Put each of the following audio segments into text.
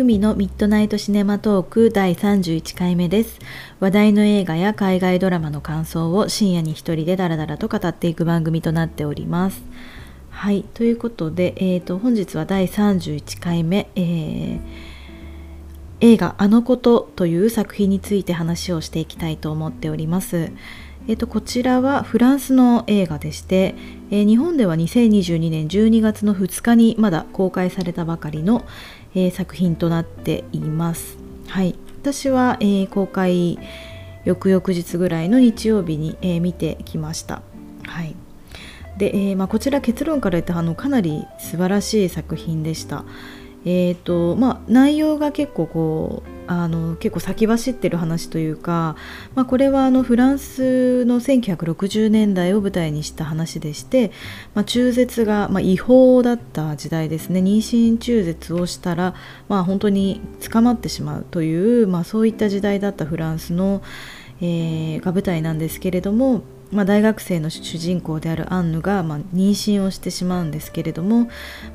海のミッドナイトシネマトーク第31回目です。話題の映画や海外ドラマの感想を深夜に一人でダラダラと語っていく番組となっております。はいということで、えーと、本日は第31回目、えー、映画「あのこと」という作品について話をしていきたいと思っております。えーと、こちらはフランスの映画でして、えー、日本では2022年12月の2日にまだ公開されたばかりの、えー、作品となっています。はい、私は、えー、公開翌々日ぐらいの日曜日に、え見てきました。はいでえまあ、こちら結論から言ってあのかなり素晴らしい作品でした。えーとまあ、内容が結構こうあの結構先走ってる話というか、まあ、これはあのフランスの1960年代を舞台にした話でして、まあ、中絶が、まあ、違法だった時代ですね。妊娠中絶をしたら、まあ、本当に捕まってしまうという、まあ、そういった時代だったフランスの、えー、が舞台なんですけれども、まあ、大学生の主人公であるアンヌが、まあ、妊娠をしてしまうんですけれども、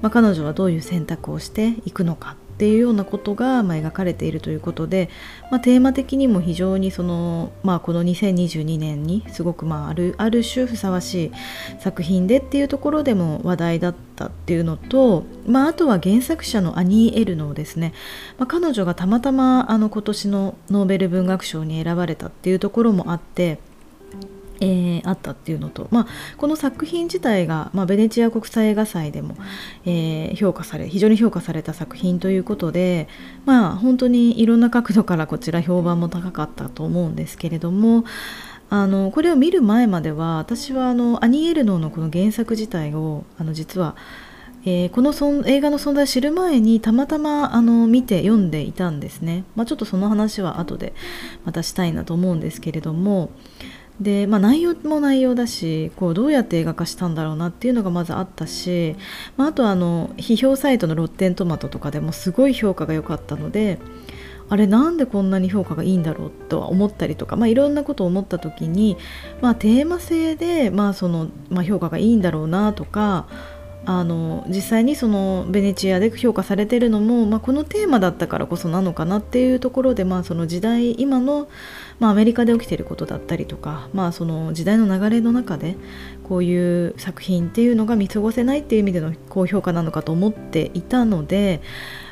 まあ、彼女はどういう選択をしていくのかっていうようなことが、まあ、描かれているということで、まあ、テーマ的にも非常にその、まあ、この2022年にすごく、まあ、あるある種ふさわしい作品でっていうところでも話題だったっていうのと、まあ、あとは原作者のアニー・エルノーですね、まあ、彼女がたまたまあの今年のノーベル文学賞に選ばれたっていうところもあってえー、あったっていうのと、まあ、この作品自体が、まあ、ベネチア国際映画祭でも、えー、評価され非常に評価された作品ということで、まあ、本当にいろんな角度からこちら評判も高かったと思うんですけれどもあのこれを見る前までは私はあのアニエルノのこの原作自体をあの実はえー、この映画の存在を知る前にたまたまあの見て読んでいたんですね、まあ、ちょっとその話は後でまたしたいなと思うんですけれどもで、まあ、内容も内容だしこうどうやって映画化したんだろうなっていうのがまずあったし、まあ、あとあの批評サイトのロッテントマトとかでもすごい評価が良かったのであれなんでこんなに評価がいいんだろうとは思ったりとか、まあ、いろんなことを思った時に、まあ、テーマ性で、まあそのまあ、評価がいいんだろうなとかあの実際にそのベネチアで評価されてるのも、まあ、このテーマだったからこそなのかなっていうところで、まあ、その時代今の、まあ、アメリカで起きていることだったりとか、まあ、その時代の流れの中でこういう作品っていうのが見過ごせないっていう意味での高評価なのかと思っていたので、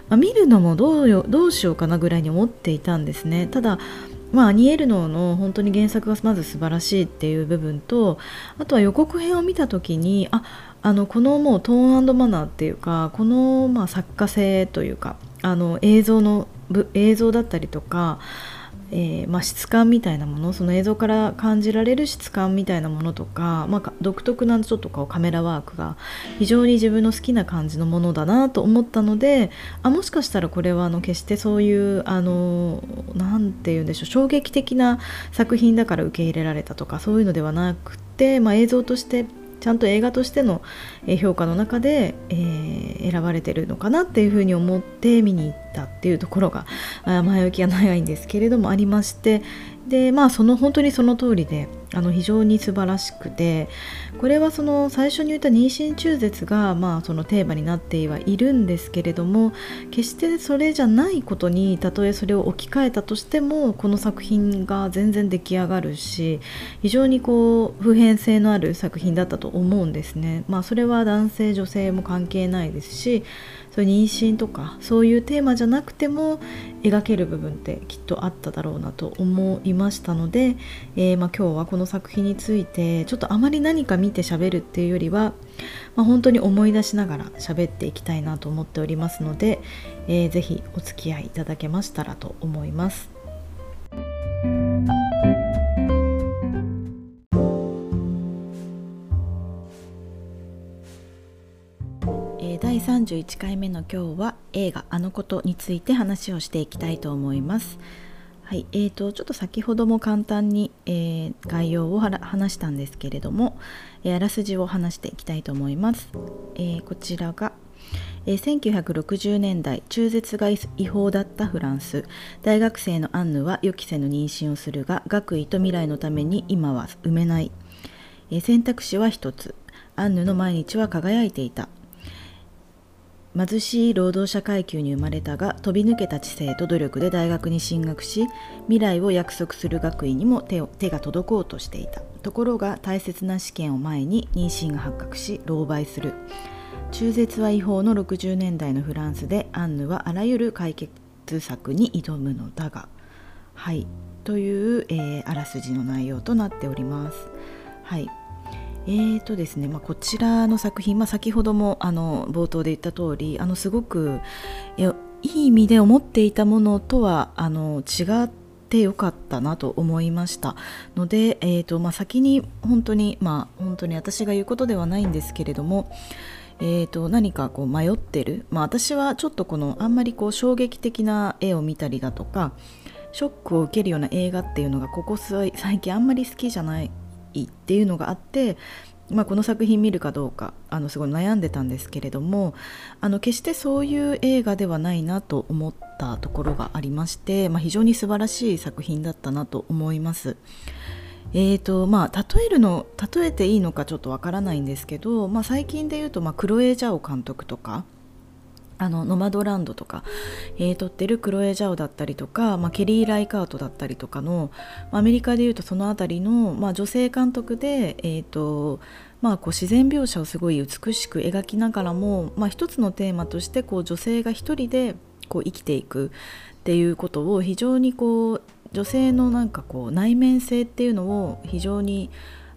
まあ、見るのもどうよどうしようかなぐらいに思っていたんですね。ただまあ、アニエルノの本当に原作がまず素晴らしいっていう部分とあとは予告編を見た時にああのこのもうトーンマナーっていうかこのまあ作家性というかあの映像の映像だったりとか、えー、まあ、質感みたいなものその映像から感じられる質感みたいなものとか、まあ、独特なちょっとこうカメラワークが非常に自分の好きな感じのものだなと思ったのであもしかしたらこれはあの決してそういうあのなんて言うんでしょう衝撃的な作品だから受け入れられたとかそういうのではなくて、まあ、映像としてちゃんと映画としての評価の中で、えー、選ばれてるのかなっていうふうに思って見に行ったっていうところが前置きが長いんですけれどもありましてでまあその本当にその通りであの非常に素晴らしくてこれはその最初に言った妊娠中絶がまあそのテーマになってはいるんですけれども決してそれじゃないことにたとえそれを置き換えたとしてもこの作品が全然出来上がるし非常にこう普遍性のある作品だったと思うんですね。まあ、それは男性女性も関係ないですしそういう妊娠とかそういうテーマじゃなくても描ける部分ってきっとあっただろうなと思いましたので、えー、ま、今日はこの作品についてちょっとあまり何か見て喋るっていうよりは、まあ、本当に思い出しながら喋っていきたいなと思っておりますので、えー、ぜお付き合いいただけましたらと思います。31回目の今日は映画「あのこと」について話をしていきたいと思います。はいえーと、ちょっと先ほども簡単に、えー、概要を話したんですけれども、えー、あらすじを話していきたいと思います。えー、こちらが、え、1960年代中絶が違法だったフランス大学生のアンヌは予期せぬ妊娠をするが学位と未来のために今は産めない、え選択肢は一つアンヌの毎日は輝いていた貧しい労働者階級に生まれたが飛び抜けた知性と努力で大学に進学し未来を約束する学位にも手を手が届こうとしていた。ところが大切な試験を前に妊娠が発覚し狼狽する。中絶は違法の60年代のフランスでアンヌはあらゆる解決策に挑むのだが。はい。という、えー、あらすじの内容となっております。はい。えーとですねまあ、こちらの作品、まあ、先ほどもあの冒頭で言った通りありすごくいい意味で思っていたものとはあの違ってよかったなと思いました。ので、えーとまあ、先に本当に、まあ、本当に私が言うことではないんですけれども、えーと、何かこう迷ってる、まあ、私はちょっとこのあんまりこう衝撃的な絵を見たりだとかショックを受けるような映画っていうのがここ最近あんまり好きじゃないいっていうのがあって、まあ、この作品見るかどうかあのすごい悩んでたんですけれどもあの決してそういう映画ではないなと思ったところがありまして、まあ、非常に素晴らしい作品だったなと思います。えーとまあ、例えるの例えていいのかちょっとわからないんですけど、まあ、最近で言うと、まあ、クロエ・ジャオ監督とかあのノマドランドとか、えー、撮ってるクロエ・ジャオだったりとか、まあ、ケリー・ライカートだったりとかの、アメリカでいうとその辺りの、まあ、女性監督で、えーとまあ、こう自然描写をすごい美しく描きながらも、まあ、一つのテーマとしてこう女性が一人でこう生きていくっていうことを非常にこう女性のなんかこう内面性っていうのを非常に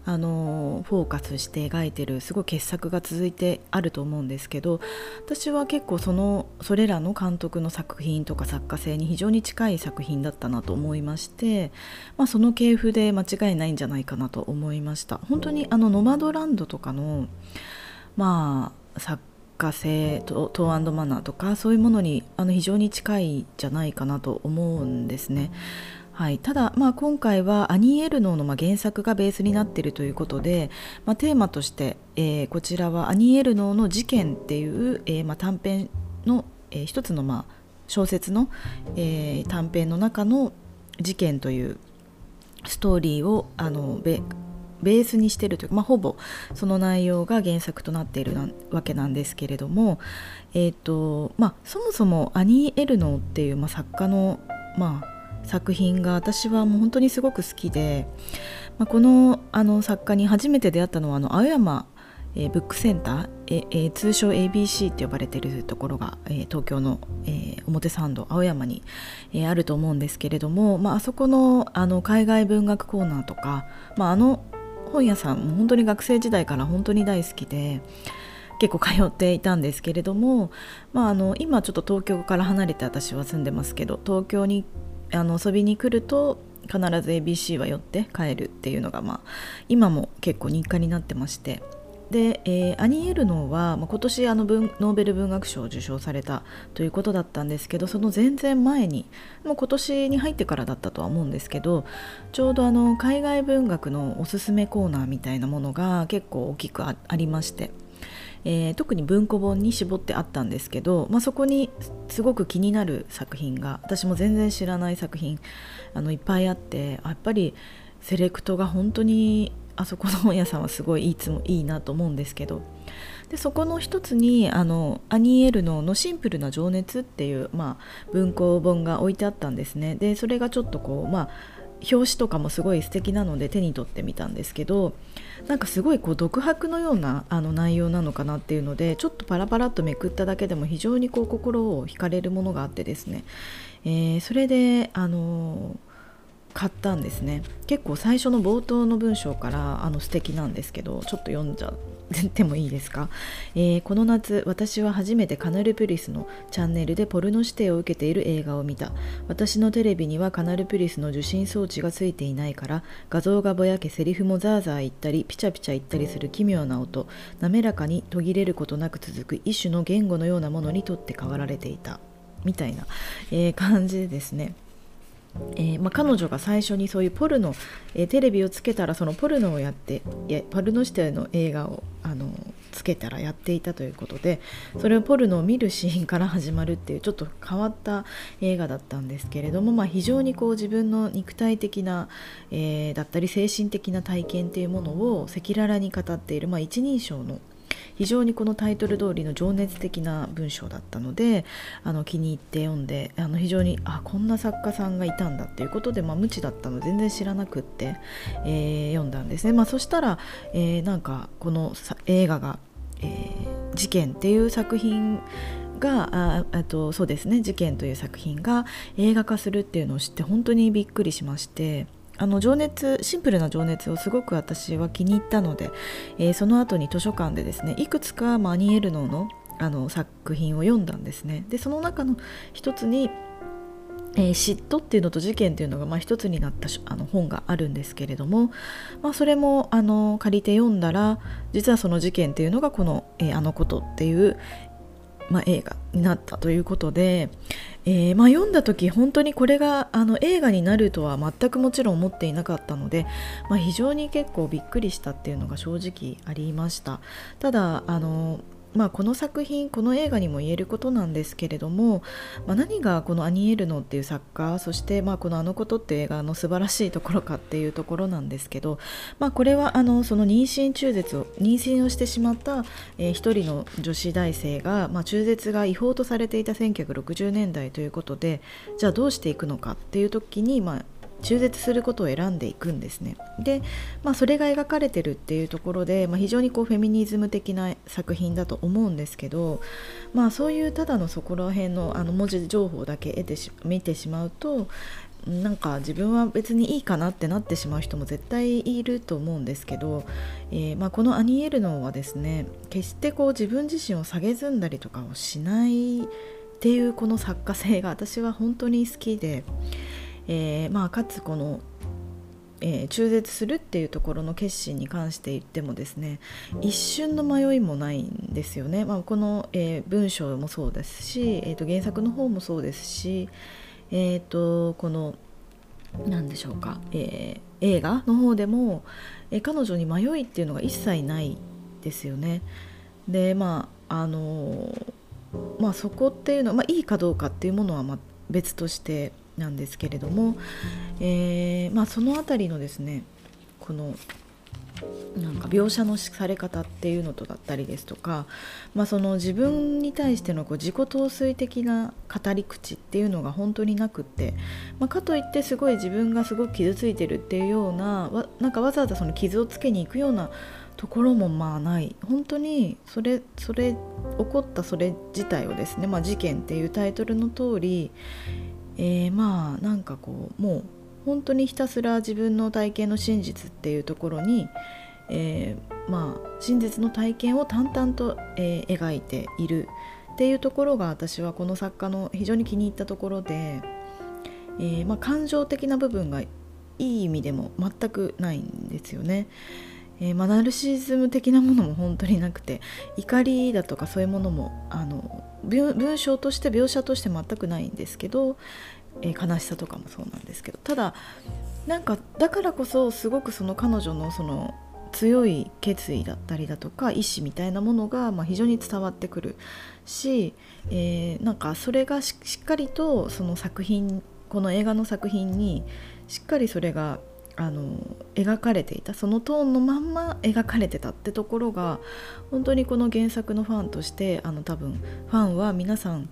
あのフォーカスして描いてるすごい傑作が続いてあると思うんですけど私は結構そのそれらの監督の作品とか作家性に非常に近い作品だったなと思いまして、まあ、その系譜で間違いないんじゃないかなと思いました本当にあのノマドランドとかのまあ作家性とトーンマナーとかそういうものにあの非常に近いんじゃないかなと思うんですね。はい、ただ、まあ、今回はアニー・エルノーのま原作がベースになっているということで、まあ、テーマとして、えー、こちらはアニー・エルノーの事件っていう、えー、まあ、短編の、えー、一つのまあ小説の、え短編の中の事件というストーリーをあのベベースにしているというか、まあ、ほぼその内容が原作となっているわけなんですけれども、えーとまあ、そもそもアニー・エルノーっていう、まあ、作家の、まあ、作品が私はもう本当にすごく好きで、まあ、このあの作家に初めて出会ったのはあの青山、えー、ブックセンター、ええ、通称 ABC って呼ばれてるところが、えー、東京の、えー、表参道青山に、えー、あると思うんですけれども、まあ、あそこのあの海外文学コーナーとか、まあ、あの本屋さんも本当に学生時代から本当に大好きで。結構通っていたんですけれども、まあ、あの今ちょっと東京から離れて私は住んでますけど東京にあの遊びに来ると必ず ABC は寄って帰るっていうのが、まあ、今も結構日課になってまして。で、えー、アニエルノーは、まあ、今年あの文ノーベル文学賞を受賞されたということだったんですけどその全然前にもう今年に入ってからだったとは思うんですけどちょうどあの海外文学のおすすめコーナーみたいなものが結構大きくありまして。えー、特に文庫本に絞ってあったんですけど、まあ、そこにすごく気になる作品が私も全然知らない作品あのいっぱいあってやっぱりセレクトが本当にあそこの本屋さんはすごいいつもいいなと思うんですけどでそこの一つにあのアニー・エルノの「シンプルな情熱」っていう、まあ、文庫本が置いてあったんですね。でそれがちょっとこうまあ表紙とかもすごい素敵なので手に取ってみたんですけどなんかすごいこう独白のようなあの内容なのかなっていうのでちょっとパラパラっとめくっただけでも非常にこう心を惹かれるものがあってですね、えー、それであの買ったんですね。結構最初の冒頭の文章からあの素敵なんですけどちょっと読んじゃってもいいですか、えー、この夏私は初めてカナルプリスのチャンネルでポルノ指定を受けている映画を見た。私のテレビにはカナルプリスの受信装置がついていないから画像がぼやけセリフもザーザー言ったりピチャピチャ言ったりする奇妙な音滑らかに途切れることなく続く一種の言語のようなものにとって変わられていた。みたいな、えー、感じでですね。えー、まあ、彼女が最初にそういうポルノ、えー、テレビをつけたらそのポルノをやっていやポルノ指定の映画をあのつけたらやっていたということでそれをポルノを見るシーンから始まるっていうちょっと変わった映画だったんですけれども、まあ、非常にこう自分の肉体的な、えー、だったり精神的な体験っていうものを赤裸々に語っている、まあ、一人称の非常にこのタイトル通りの情熱的な文章だったのであの気に入って読んであの非常にあこんな作家さんがいたんだっていうことで、まあ、無知だったの全然知らなくって、えー、読んだんですね、まあ、そしたら、えー、なんかこの映画が、えー、事件っていう作品があとそうですね「事件」という作品が映画化するっていうのを知って本当にびっくりしましてあの情熱シンプルな情熱をすごく私は気に入ったので、えー、その後に図書館でですねいくつかマニエルノのあの作品を読んだんですね。でその中の一つにえー、嫉妬っていうのと事件っていうのがまあ一つになったあの本があるんですけれども、まあ、それもあの借りて読んだら実はその事件っていうのがこの「えー、あのこと」っていう、まあ、映画になったということで、えー、まあ、読んだ時本当にこれがあの映画になるとは全くもちろん思っていなかったので、まあ、非常に結構びっくりしたっていうのが正直ありました。ただあのまあ、この作品この映画にも言えることなんですけれども、まあ、何がこのアニエルノっていう作家そしてまあこの「あのこと」っていう映画の素晴らしいところかっていうところなんですけど、まあ、これはあのその妊娠中絶を妊娠をしてしまった、えー、一人の女子大生が、まあ、中絶が違法とされていた1960年代ということでじゃあどうしていくのかっていう時に、まあ、中絶することを選んでいくんですね。で、まあ、それが描かれてるっていうところで、まあ、非常にこうフェミニズム的な作品だと思うんですけど、まあ、そういうただのそこら辺のあの文字情報だけ得て見てしまうとなんか自分は別にいいかなってなってしまう人も絶対いると思うんですけど、えー、まあ、このアニエルノはですね決してこう自分自身を下げずんだりとかをしないっていうこの作家性が私は本当に好きで。えー、まあ、かつこの、えー、中絶するっていうところの決心に関して言ってもですね一瞬の迷いもないんですよね、まあ、この、えー、文章もそうですし、えー、と原作の方もそうですし、えー、とこの何でしょうか、え映画の方でも、え彼女に迷いっていうのが一切ないですよね。でまああのまあそこっていうのは、まあ、いいかどうかっていうものはま別としてなんですけれども、えー、まあ、その辺りのですねこのなんか描写のされ方っていうのとだったりですとか、まあ、その自分に対してのこう自己陶酔的な語り口っていうのが本当になくって、まあ、かといってすごい自分がすごく傷ついてるっていうようなわなんかわざわざその傷をつけに行くようなところもまあない。本当にそれそれ起こったそれ自体をですね、まあ、事件っていうタイトルの通り、えー、まあなんかこうもう本当にひたすら自分の体験の真実っていうところに、えー、まあ真実の体験を淡々と、えー、描いているっていうところが私はこの作家の非常に気に入ったところで、えー、まあ、感情的な部分がいい意味でも全くないんですよね。えー、まあ、ナルシズム的なものも本当になくて怒りだとかそういうものもあの文章として描写として全くないんですけど、えー、悲しさとかもそうなんですけどただなんかだからこそすごくその彼女のその強い決意だったりだとか意志みたいなものが、ま、非常に伝わってくるし、えー、なんかそれがしっかりとその作品この映画の作品にしっかりそれがあの描かれていたそのトーンのまんま描かれてたってところが本当にこの原作のファンとしてあの多分ファンは皆さん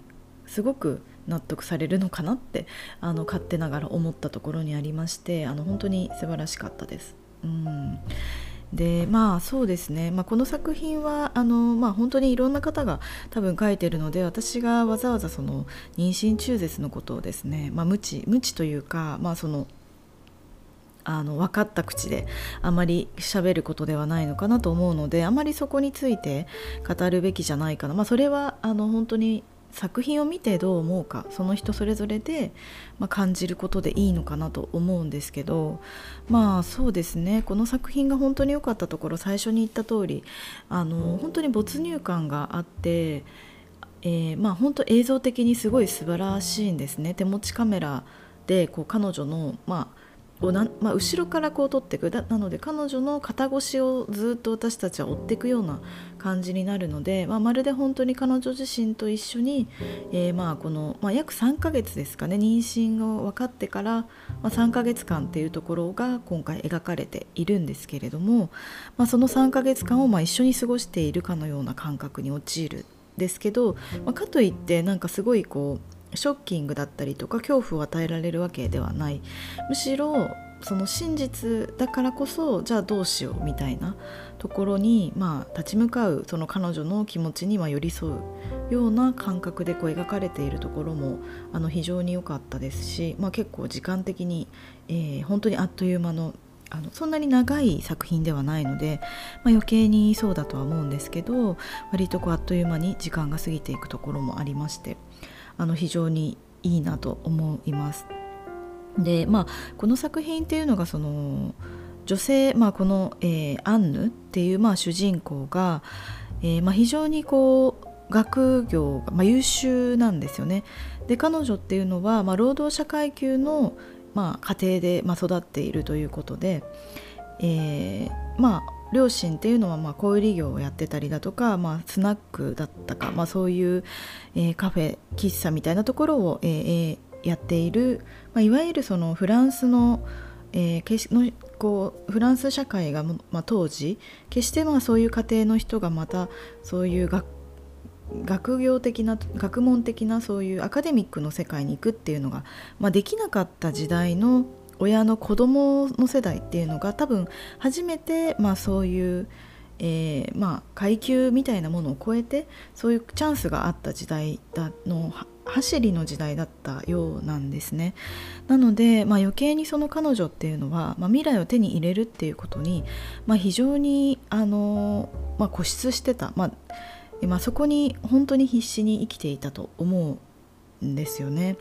すごく納得されるのかなってあの勝手ながら思ったところにありましてあの本当に素晴らしかったです。うんでまあそうですね、まあ、この作品はあの、まあ、本当にいろんな方が多分書いてるので私がわざわざその妊娠中絶のことをですね、まあ、無知無知というか、まあ、そのあの分かった口であまり喋ることではないのかなと思うのであまりそこについて語るべきじゃないかな、まあ、それはあの本当に作品を見てどう思うかその人それぞれで、まあ、感じることでいいのかなと思うんですけどまあそうですね。この作品が本当に良かったところ最初に言った通りあの本当に没入感があって、えー、まあ本当映像的にすごい素晴らしいんですね。手持ちカメラでこう彼女のまあをな、まあ、後ろからこう撮っていくなので彼女の肩越しをずっと私たちは追っていくような感じになるので、まあ、まるで本当に彼女自身と一緒に、えー、まあこの、まあ、約3ヶ月ですかね妊娠が分かってから、まあ、3ヶ月間っていうところが今回描かれているんですけれども、まあ、その3ヶ月間をまあ一緒に過ごしているかのような感覚に陥るんですけど、まあ、かといってなんかすごいこうショッキングだったりとか恐怖を与えられるわけではない。むしろその真実だからこそじゃあどうしようみたいなところに、まあ、立ち向かうその彼女の気持ちには寄り添うような感覚でこう描かれているところもあの非常に良かったですし、まあ、結構時間的に、えー、本当にあっという間のあのそんなに長い作品ではないので、まあ、余計にそうだとは思うんですけど割とこうあっという間に時間が過ぎていくところもありまして。あの非常にいいなと思います。でまあこの作品っていうのがその女性、まあ、この、えー、アンヌっていう、まあ、主人公が、えーまあ、非常にこう学業が、まあ、優秀なんですよね。で彼女っていうのは、まあ、労働者階級の、まあ、家庭で、まあ、育っているということで、えー、まあ両親っていうのはまあ小売業をやってたりだとか、まあ、スナックだったか、まあ、そういう、えー、カフェ喫茶みたいなところを、えー、やっている、まあ、いわゆるそのフランスの,、えー、のこうフランス社会が、まあ、当時決してまあそういう家庭の人がまたそういう学学業的な学問的なそういうアカデミックの世界に行くっていうのが、まあ、できなかった時代の親の子供の世代っていうのが多分初めて、まあ、そういう、えー、まあ、階級みたいなものを超えてそういうチャンスがあった時代だの走りの時代だったようなんですね。なので、まあ、余計にその彼女っていうのは、まあ、未来を手に入れるっていうことに、まあ、非常にあの、ま固執してた、ままそこに本当に必死に生きていたと思うんですよね。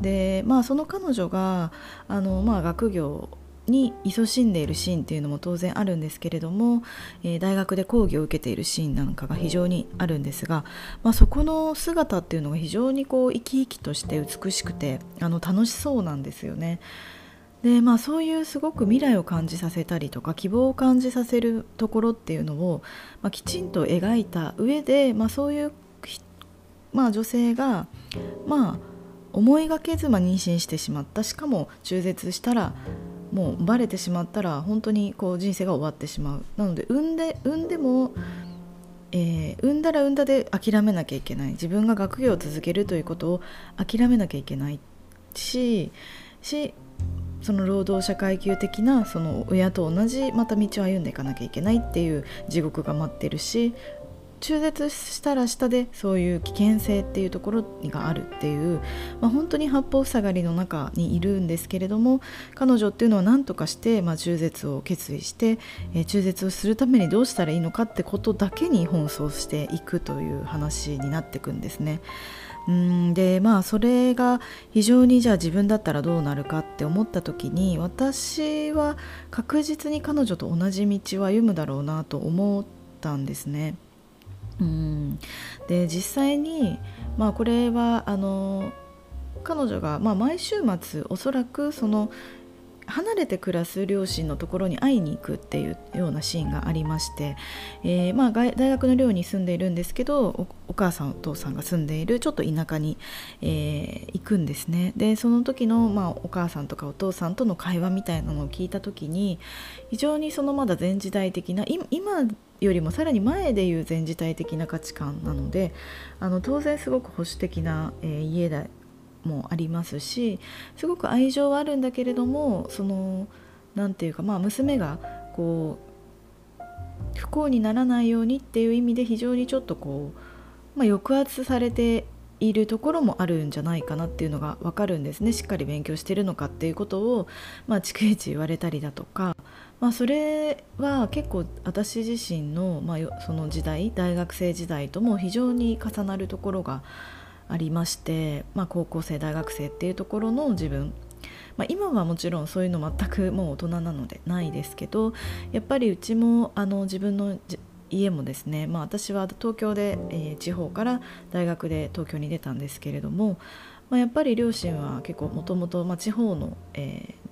でまあその彼女があの、まあ、学業に勤しんでいるシーンっていうのも当然あるんですけれども、えー、大学で講義を受けているシーンなんかが非常にあるんですが、まあ、そこの姿っていうのが非常にこう生き生きとして美しくてあの楽しそうなんですよね。でまあ、そういうすごく未来を感じさせたりとか希望を感じさせるところっていうのを、まあ、きちんと描いた上で、まあ、そういう、まあ、女性がまあ思いがけずま妊娠してしまった。しかも中絶したらもうバレてしまったら本当にこう人生が終わってしまう。なので産んで産んでも、えー、産んだら産んだで諦めなきゃいけない。自分が学業を続けるということを諦めなきゃいけないししその労働者階級的なその親と同じまた道を歩んでいかなきゃいけないっていう地獄が待ってるし中絶したら下でそういう危険性っていうところがあるっていう、まあ、本当に八方塞がりの中にいるんですけれども彼女っていうのは何とかして、まあ、中絶を決意して、えー、中絶をするためにどうしたらいいのかってことだけに奔走していくという話になっていくんですね。うんでまあそれが非常にじゃあ自分だったらどうなるかって思った時に私は確実に彼女と同じ道は歩むだろうなと思ったんですね。うん。で実際に、まあ、これはあの彼女が、まあ、毎週末おそらくその離れて暮らす両親のところに会いに行くっていうようなシーンがありまして、えー、まあ、大学の寮に住んでいるんですけどお母さんお父さんが住んでいるちょっと田舎に、えー、行くんですね。でその時の、まあ、お母さんとかお父さんとの会話みたいなのを聞いた時に非常にそのまだ前時代的な今よりもさらに前でいう前時代的な価値観なのであの当然すごく保守的な、えー、家でもありますしすごく愛情はあるんだけれどもその何て言うかまあ娘がこう不幸にならないようにっていう意味で非常にちょっとこう、まあ、抑圧されているところもあるんじゃないかなっていうのが分かるんですね。しっかり勉強してるのかっていうことを、まあ、逐一言われたりだとかまあ、それは結構私自身の,、まあ、その時代大学生時代とも非常に重なるところがありまして、まあ、高校生大学生っていうところの自分、まあ、今はもちろんそういうの全くもう大人なのでないですけどやっぱりうちもあの自分の家もですね、まあ、私は東京で、えー、地方から大学で東京に出たんですけれども、まあ、やっぱり両親は結構もともと地方の、えー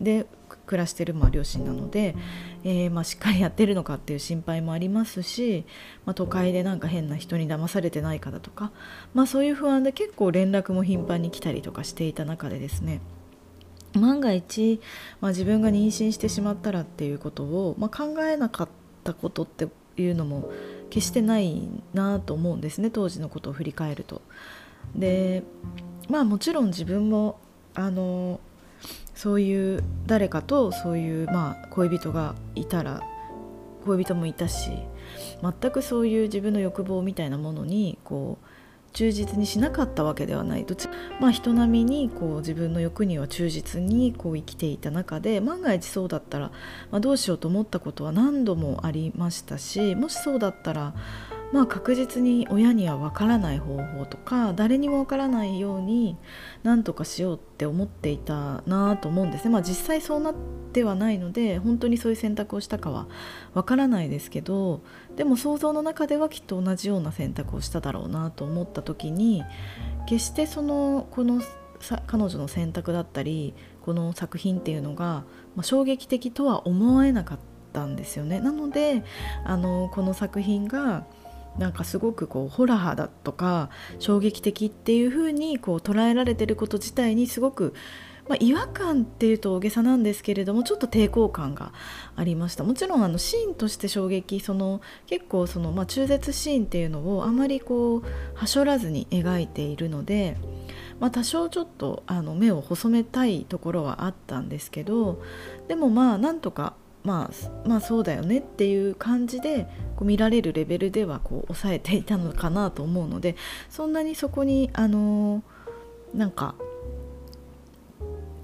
で暮らしてるまあ両親なので、えー、まあしっかりやってるのかっていう心配もありますし、まあ、都会でなんか変な人に騙されてないかだとか、まあ、そういう不安で結構連絡も頻繁に来たりとかしていた中でですね万が一、まあ、自分が妊娠してしまったらっていうことを、まあ、考えなかったことっていうのも決してないなと思うんですね当時のことを振り返ると。でまあもちろん自分もあのそういう誰かとそういう、まあ、恋人がいたら恋人もいたし全くそういう自分の欲望みたいなものにこう忠実にしなかったわけではない。どちまあ、人並みにこう自分の欲には忠実にこう生きていた中で万が一そうだったら、まあ、どうしようと思ったことは何度もありましたしもしそうだったらまあ、確実に親にはわからない方法とか誰にもわからないように何とかしようって思っていたなと思うんですね、まあ、実際そうなってはないので本当にそういう選択をしたかはわからないですけどでも想像の中ではきっと同じような選択をしただろうなと思った時に決してそのこの彼女の選択だったりこの作品っていうのが、まあ、衝撃的とは思えなかったんですよね。なのであのこの作品がなんかすごくこうホラーだとか衝撃的っていう風にこう捉えられてること自体にすごく、まあ、違和感っていうと大げさなんですけれどもちょっと抵抗感がありましたもちろんあのシーンとして衝撃その結構その、まあ、中絶シーンっていうのをあまりこうはしょらずに描いているので。まあ、多少ちょっとあの目を細めたいところはあったんですけどでもまあなんとかまあ、まあそうだよねっていう感じでこう見られるレベルではこう抑えていたのかなと思うのでそんなにそこにあの、なんか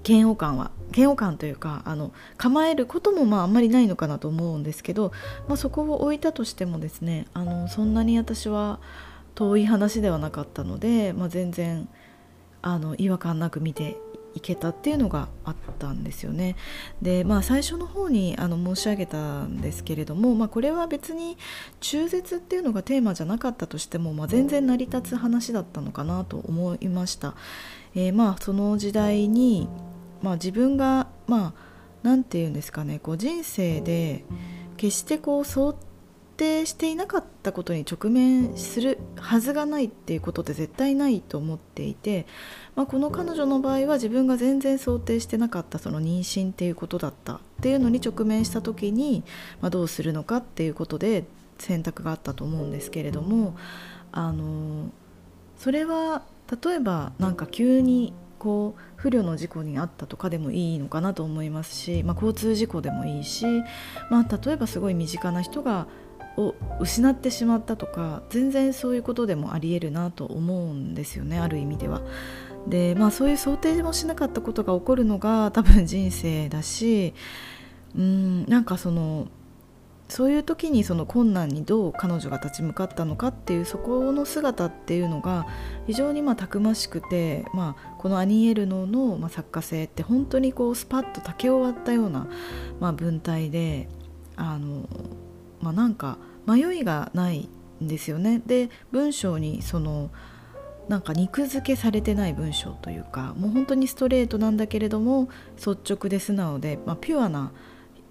嫌悪感は嫌悪感というかあの構えることもまああんまりないのかなと思うんですけど、まあ、そこを置いたとしてもですねあのそんなに私は遠い話ではなかったので、まあ、全然あの違和感なく見ていけたっていうのがあったんですよね。でまあ最初の方にあの申し上げたんですけれども、まあ、これは別に中絶っていうのがテーマじゃなかったとしても、まあ、全然成り立つ話だったのかなと思いました。えー、まあその時代に、まあ、自分がまあ何て言うんですかねこう人生で決してこう想定していなかったことに直面するはずがないっていうことって絶対ないと思っていて、まあ、この彼女の場合は自分が全然想定してなかったその妊娠っていうことだったっていうのに直面した時に、まあ、どうするのかっていうことで選択があったと思うんですけれどもあのそれは例えば何か急にこう不慮の事故に遭ったとかでもいいのかなと思いますし、まあ、交通事故でもいいし、まあ、例えばすごい身近な人がを失ってしまったとか全然そういうことでもありえるなと思うんですよねある意味では。でまあそういう想定もしなかったことが起こるのが多分人生だしうんなんかそのそういう時にその困難にどう彼女が立ち向かったのかっていうそこの姿っていうのが非常にまあたくましくて、まあ、このアニエルノのまあ作家性って本当にこうスパッと竹を割ったようなまあ文体であのまあ、なんか迷いがないんですよね。で文章にそのなんか肉付けされてない文章というかもう本当にストレートなんだけれども率直で素直で、まあ、ピュアな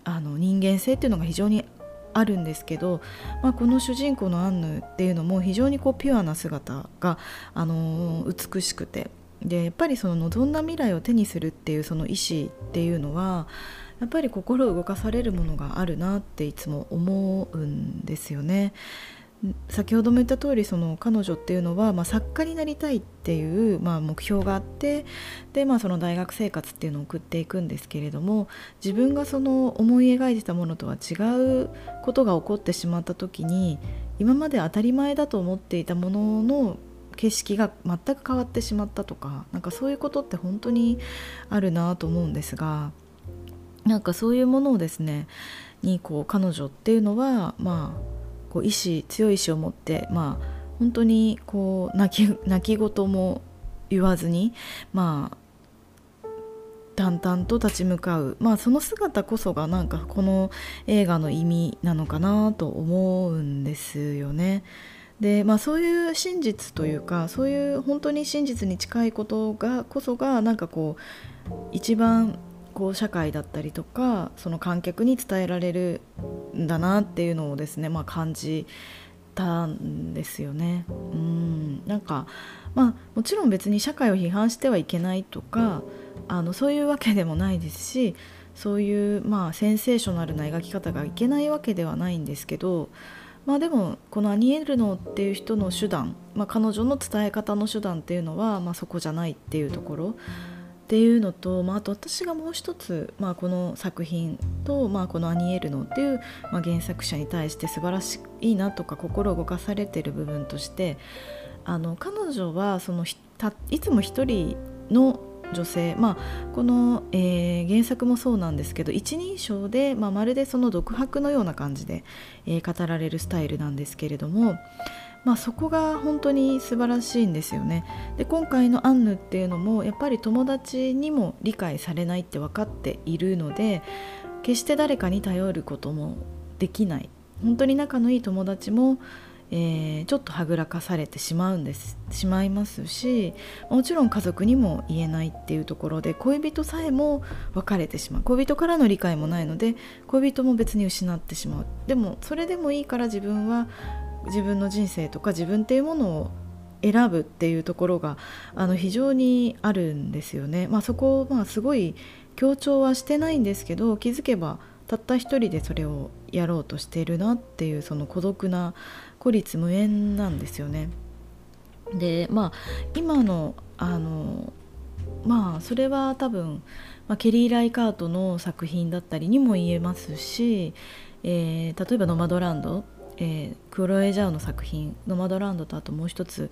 あの人間性っていうのが非常にあるんですけど、まあ、この主人公のアンヌっていうのも非常にこうピュアな姿が、あのー、美しくてでやっぱりその望んだ未来を手にするっていうその意思っていうのはやっぱり心を動かされるものがあるなっていつも思うんですよね。先ほども言った通りそり彼女っていうのは、まあ、作家になりたいっていう、まあ、目標があってで、まあ、その大学生活っていうのを送っていくんですけれども自分がその思い描いてたものとは違うことが起こってしまった時に今まで当たり前だと思っていたものの景色が全く変わってしまったとかなんかそういうことって本当にあるなと思うんですが。なんかそういうものをですねにこう彼女っていうのはまあこう意志強い意志を持ってまあ本当にこう泣き泣き言も言わずにまあ淡々と立ち向かう、まあ、その姿こそがなんかこの映画の意味なのかなと思うんですよね。でまあ、そういう真実というかそういう本当に真実に近いことがこそがなんかこう一番こう社会だったりとかその観客に伝えられるんだなっていうのをですね、まあ、感じたんですよね。うんなんかまあ、もちろん別に社会を批判してはいけないとかあのそういうわけでもないですしそういう、まあ、センセーショナルな描き方がいけないわけではないんですけど、まあ、でもこのアニエルノっていう人の手段、まあ、彼女の伝え方の手段っていうのは、まあ、そこじゃないっていうところっていうのと、まあ、あと私がもう一つ、まあ、この作品と、まあ、このアニエルノっていう、まあ、原作者に対して素晴らしいなとか心を動かされてる部分としてあの彼女はそのいつも一人の女性、まあ、この、えー、原作もそうなんですけど一人称で、まあ、まるでその独白のような感じで、えー、語られるスタイルなんですけれども、まあ、そこが本当に素晴らしいんですよね。で今回のアンヌっていうのもやっぱり友達にも理解されないって分かっているので決して誰かに頼ることもできない。本当に仲のいい友達もえー、ちょっとはぐらかされてしまうんです。しまいますしもちろん家族にも言えないっていうところで恋人さえも別れてしまう。恋人からの理解もないので恋人も別に失ってしまう。でもそれでもいいから自分は自分の人生とか自分っていうものを選ぶっていうところがあの非常にあるんですよね。まあ、そこをまあすごい強調はしてないんですけど気づけばたった一人でそれをやろうとしているなっていうその孤独な孤立無縁なんですよね。でまあ今のあのまあそれは多分、まあ、ケリー・ライカートの作品だったりにも言えますし、えー、例えば「ノマドランド」えー、クロエ・ジャオの作品「ノマドランド」とあともう一つ、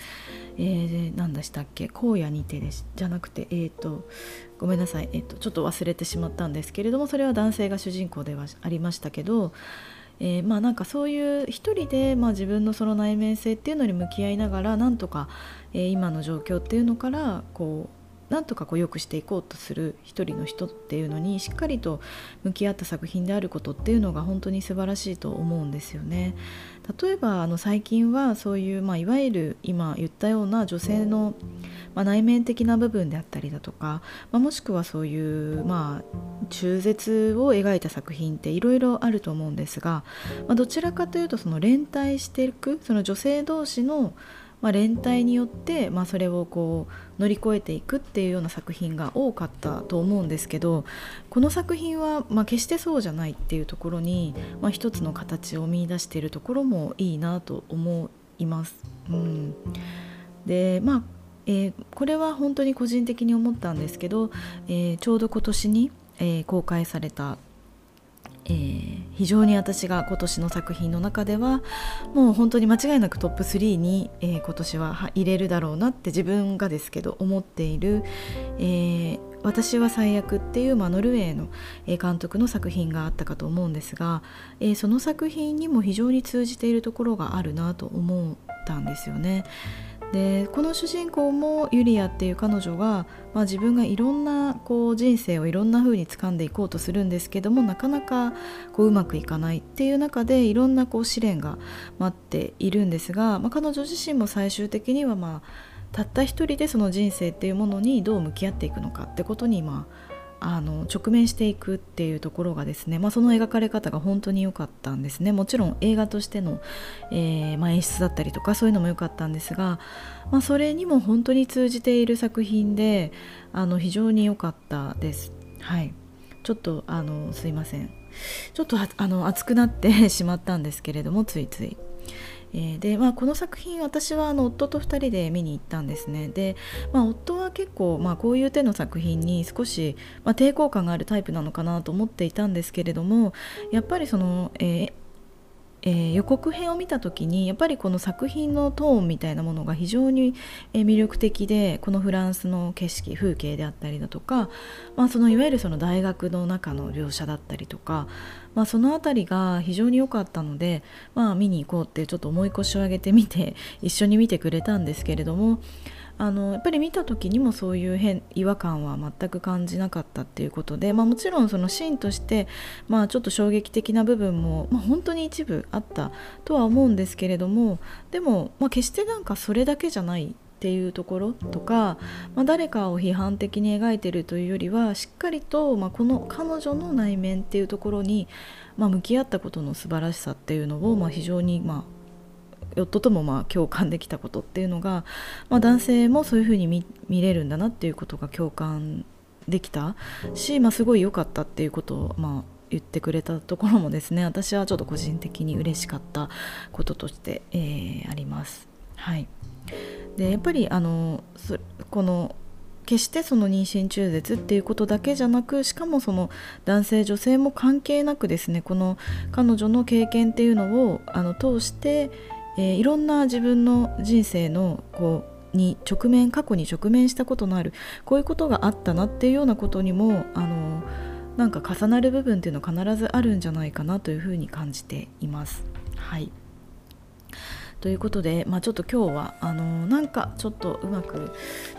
えー、何でしたっけ「荒野にて」ですじゃなくてえっ、ー、とごめんなさい、えーと、ちょっと忘れてしまったんですけれどもそれは男性が主人公ではありましたけど、えー、まあなんかそういう一人で、まあ、自分のその内面性っていうのに向き合いながらなんとか、えー、今の状況っていうのからこうなんとかこう良くしていこうとする一人の人っていうのにしっかりと向き合った作品であることっていうのが本当に素晴らしいと思うんですよね。例えばあの最近はそういう、まあ、いわゆる今言ったような女性の、まあ、内面的な部分であったりだとか、まあ、もしくはそういう、まあ、中絶を描いた作品っていろいろあると思うんですが、まあ、どちらかというとその連帯していくその女性同士のまあ、連帯によって、まあ、それをこう乗り越えていくっていうような作品が多かったと思うんですけどこの作品は、まあ、決してそうじゃないっていうところに、まあ、一つの形を見いだしているところもいいなと思います。うん、でまあえー、これは本当に個人的に思ったんですけど、えー、ちょうど今年に、えー、公開されたえー、非常に私が今年の作品の中ではもう本当に間違いなくトップ3に、えー、今年は入れるだろうなって自分がですけど思っている「えー、私は最悪」っていう、まあ、ノルウェーの監督の作品があったかと思うんですが、えー、その作品にも非常に通じているところがあるなと思ったんですよね。でこの主人公もユリアっていう彼女が、まあ、自分がいろんなこう人生をいろんな風に掴んでいこうとするんですけどもなかなかこううまくいかないっていう中でいろんなこう試練が待っているんですが、まあ、彼女自身も最終的には、まあ、たった一人でその人生っていうものにどう向き合っていくのかってことに、まあ、あの直面していくっていうところがですね、まあ、その描かれ方が本当に良かったんですねもちろん映画としての、えー、まあ、演出だったりとかそういうのも良かったんですが、まあ、それにも本当に通じている作品であの非常に良かったです。はいちょっとあのすいませんちょっとあの熱くなって しまったんですけれどもついつい。えー、でまあ、この作品私はあの夫と2人で見に行ったんですね。で、まあ、夫は結構、まあ、こういう手の作品に少し、まあ、抵抗感があるタイプなのかなと思っていたんですけれどもやっぱりその、えーえー、予告編を見た時にやっぱりこの作品のトーンみたいなものが非常に魅力的でこのフランスの景色風景であったりだとか、まあ、そのいわゆるその大学の中の描写だったりとか、まあ、その辺りが非常に良かったので、まあ、見に行こうってちょっと重い腰を上げてみて一緒に見てくれたんですけれどもあのやっぱり見た時にもそういう変違和感は全く感じなかったっていうことで、まあ、もちろんそのシーンとして、まあ、ちょっと衝撃的な部分も、まあ、本当に一部あったとは思うんですけれどもでも、まあ、決してなんかそれだけじゃないっていうところとか、まあ、誰かを批判的に描いてるというよりはしっかりと、まあ、この彼女の内面っていうところに、まあ、向き合ったことの素晴らしさっていうのを、まあ、非常に、まあ、夫ともまあ共感できたことっていうのが、まあ、男性もそういうふうに見見れるんだなっていうことが共感できたし、まあ、すごい良かったっていうことを、まあ、言ってくれたところもですね私はちょっと個人的に嬉しかったこととして、えー、あります。はい、でやっぱりあのこの決してその妊娠中絶っていうことだけじゃなくしかもその男性女性も関係なくですねこの彼女の経験っていうのをあの通して、えー、いろんな自分の人生のこうに直面過去に直面したことのあるこういうことがあったなっていうようなことにもあのなんか重なる部分っていうのは必ずあるんじゃないかなというふうに感じています。はいということで、まあ、ちょっと今日はあのなんかちょっとうまく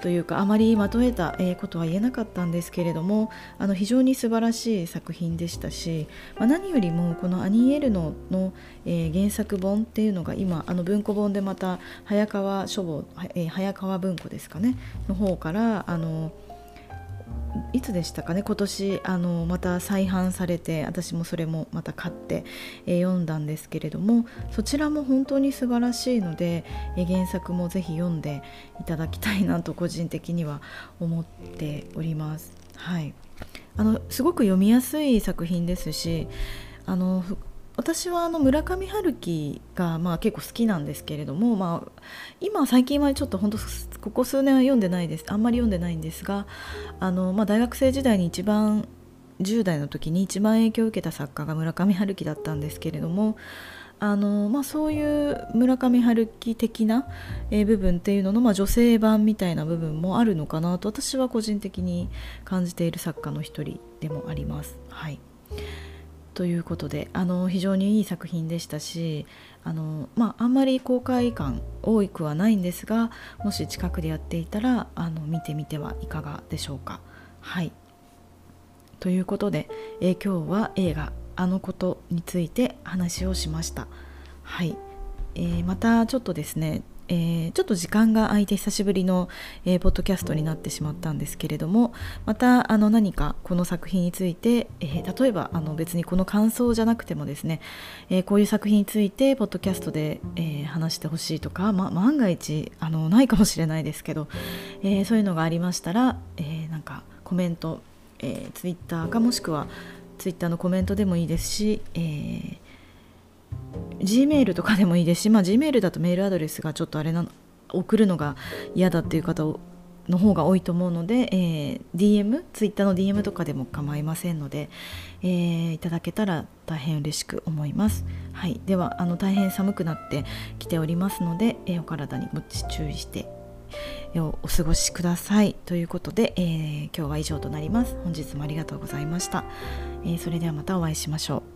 というかあまりまとめた、ことは言えなかったんですけれどもあの非常に素晴らしい作品でしたし、まあ、何よりもこのアニー・エルノの、えー、原作本っていうのが今あの文庫本でまた早川書房、え、早川文庫ですかねの方からあのいつでしたかね？今年あのまた再販されて私もそれもまた買って、えー、読んだんですけれどもそちらも本当に素晴らしいので、えー、原作もぜひ読んでいただきたいなと個人的には思っております。はい、あのすごく読みやすい作品ですしあの私はあの村上春樹がまあ結構好きなんですけれども、まあ、今最近はちょっと本当ここ数年は読んでないですあんまり読んでないんですがあの、まあ、大学生時代に一番10代の時に一番影響を受けた作家が村上春樹だったんですけれどもあの、まあ、そういう村上春樹的な、部分っていうのの、まあ、女性版みたいな部分もあるのかなと私は個人的に感じている作家の一人でもあります。はいということであの非常にいい作品でしたしあの、まあ、あんまり公開感多くはないんですがもし近くでやっていたらあの見てみてはいかがでしょうか。はいということで、え、今日は映画「あのこと」について話をしました。はい、えー、またちょっとですねえー、ちょっと時間が空いて久しぶりの、えー、ポッドキャストになってしまったんですけれどもまたあの何かこの作品について、えー、例えばあの別にこの感想じゃなくてもですね、えこういう作品についてポッドキャストで、え話してほしいとか、ま、万が一あのないかもしれないですけど、えそういうのがありましたら、えなんかコメント、えー、ツイッターかもしくはツイッターのコメントでもいいですし、えー Gmail とかでもいいですし、まあ、Gmail だとメールアドレスがちょっとあれなの送るのが嫌だっていう方の方が多いと思うので、えー、DM、Twitter の DM とかでも構いませんので、えー、いただけたら大変嬉しく思います。はい、ではあの大変寒くなってきておりますので、えー、お体にご注意してお過ごしくださいということで、えー、今日は以上となります。本日もありがとうございました。えー、それではまたお会いしましょう。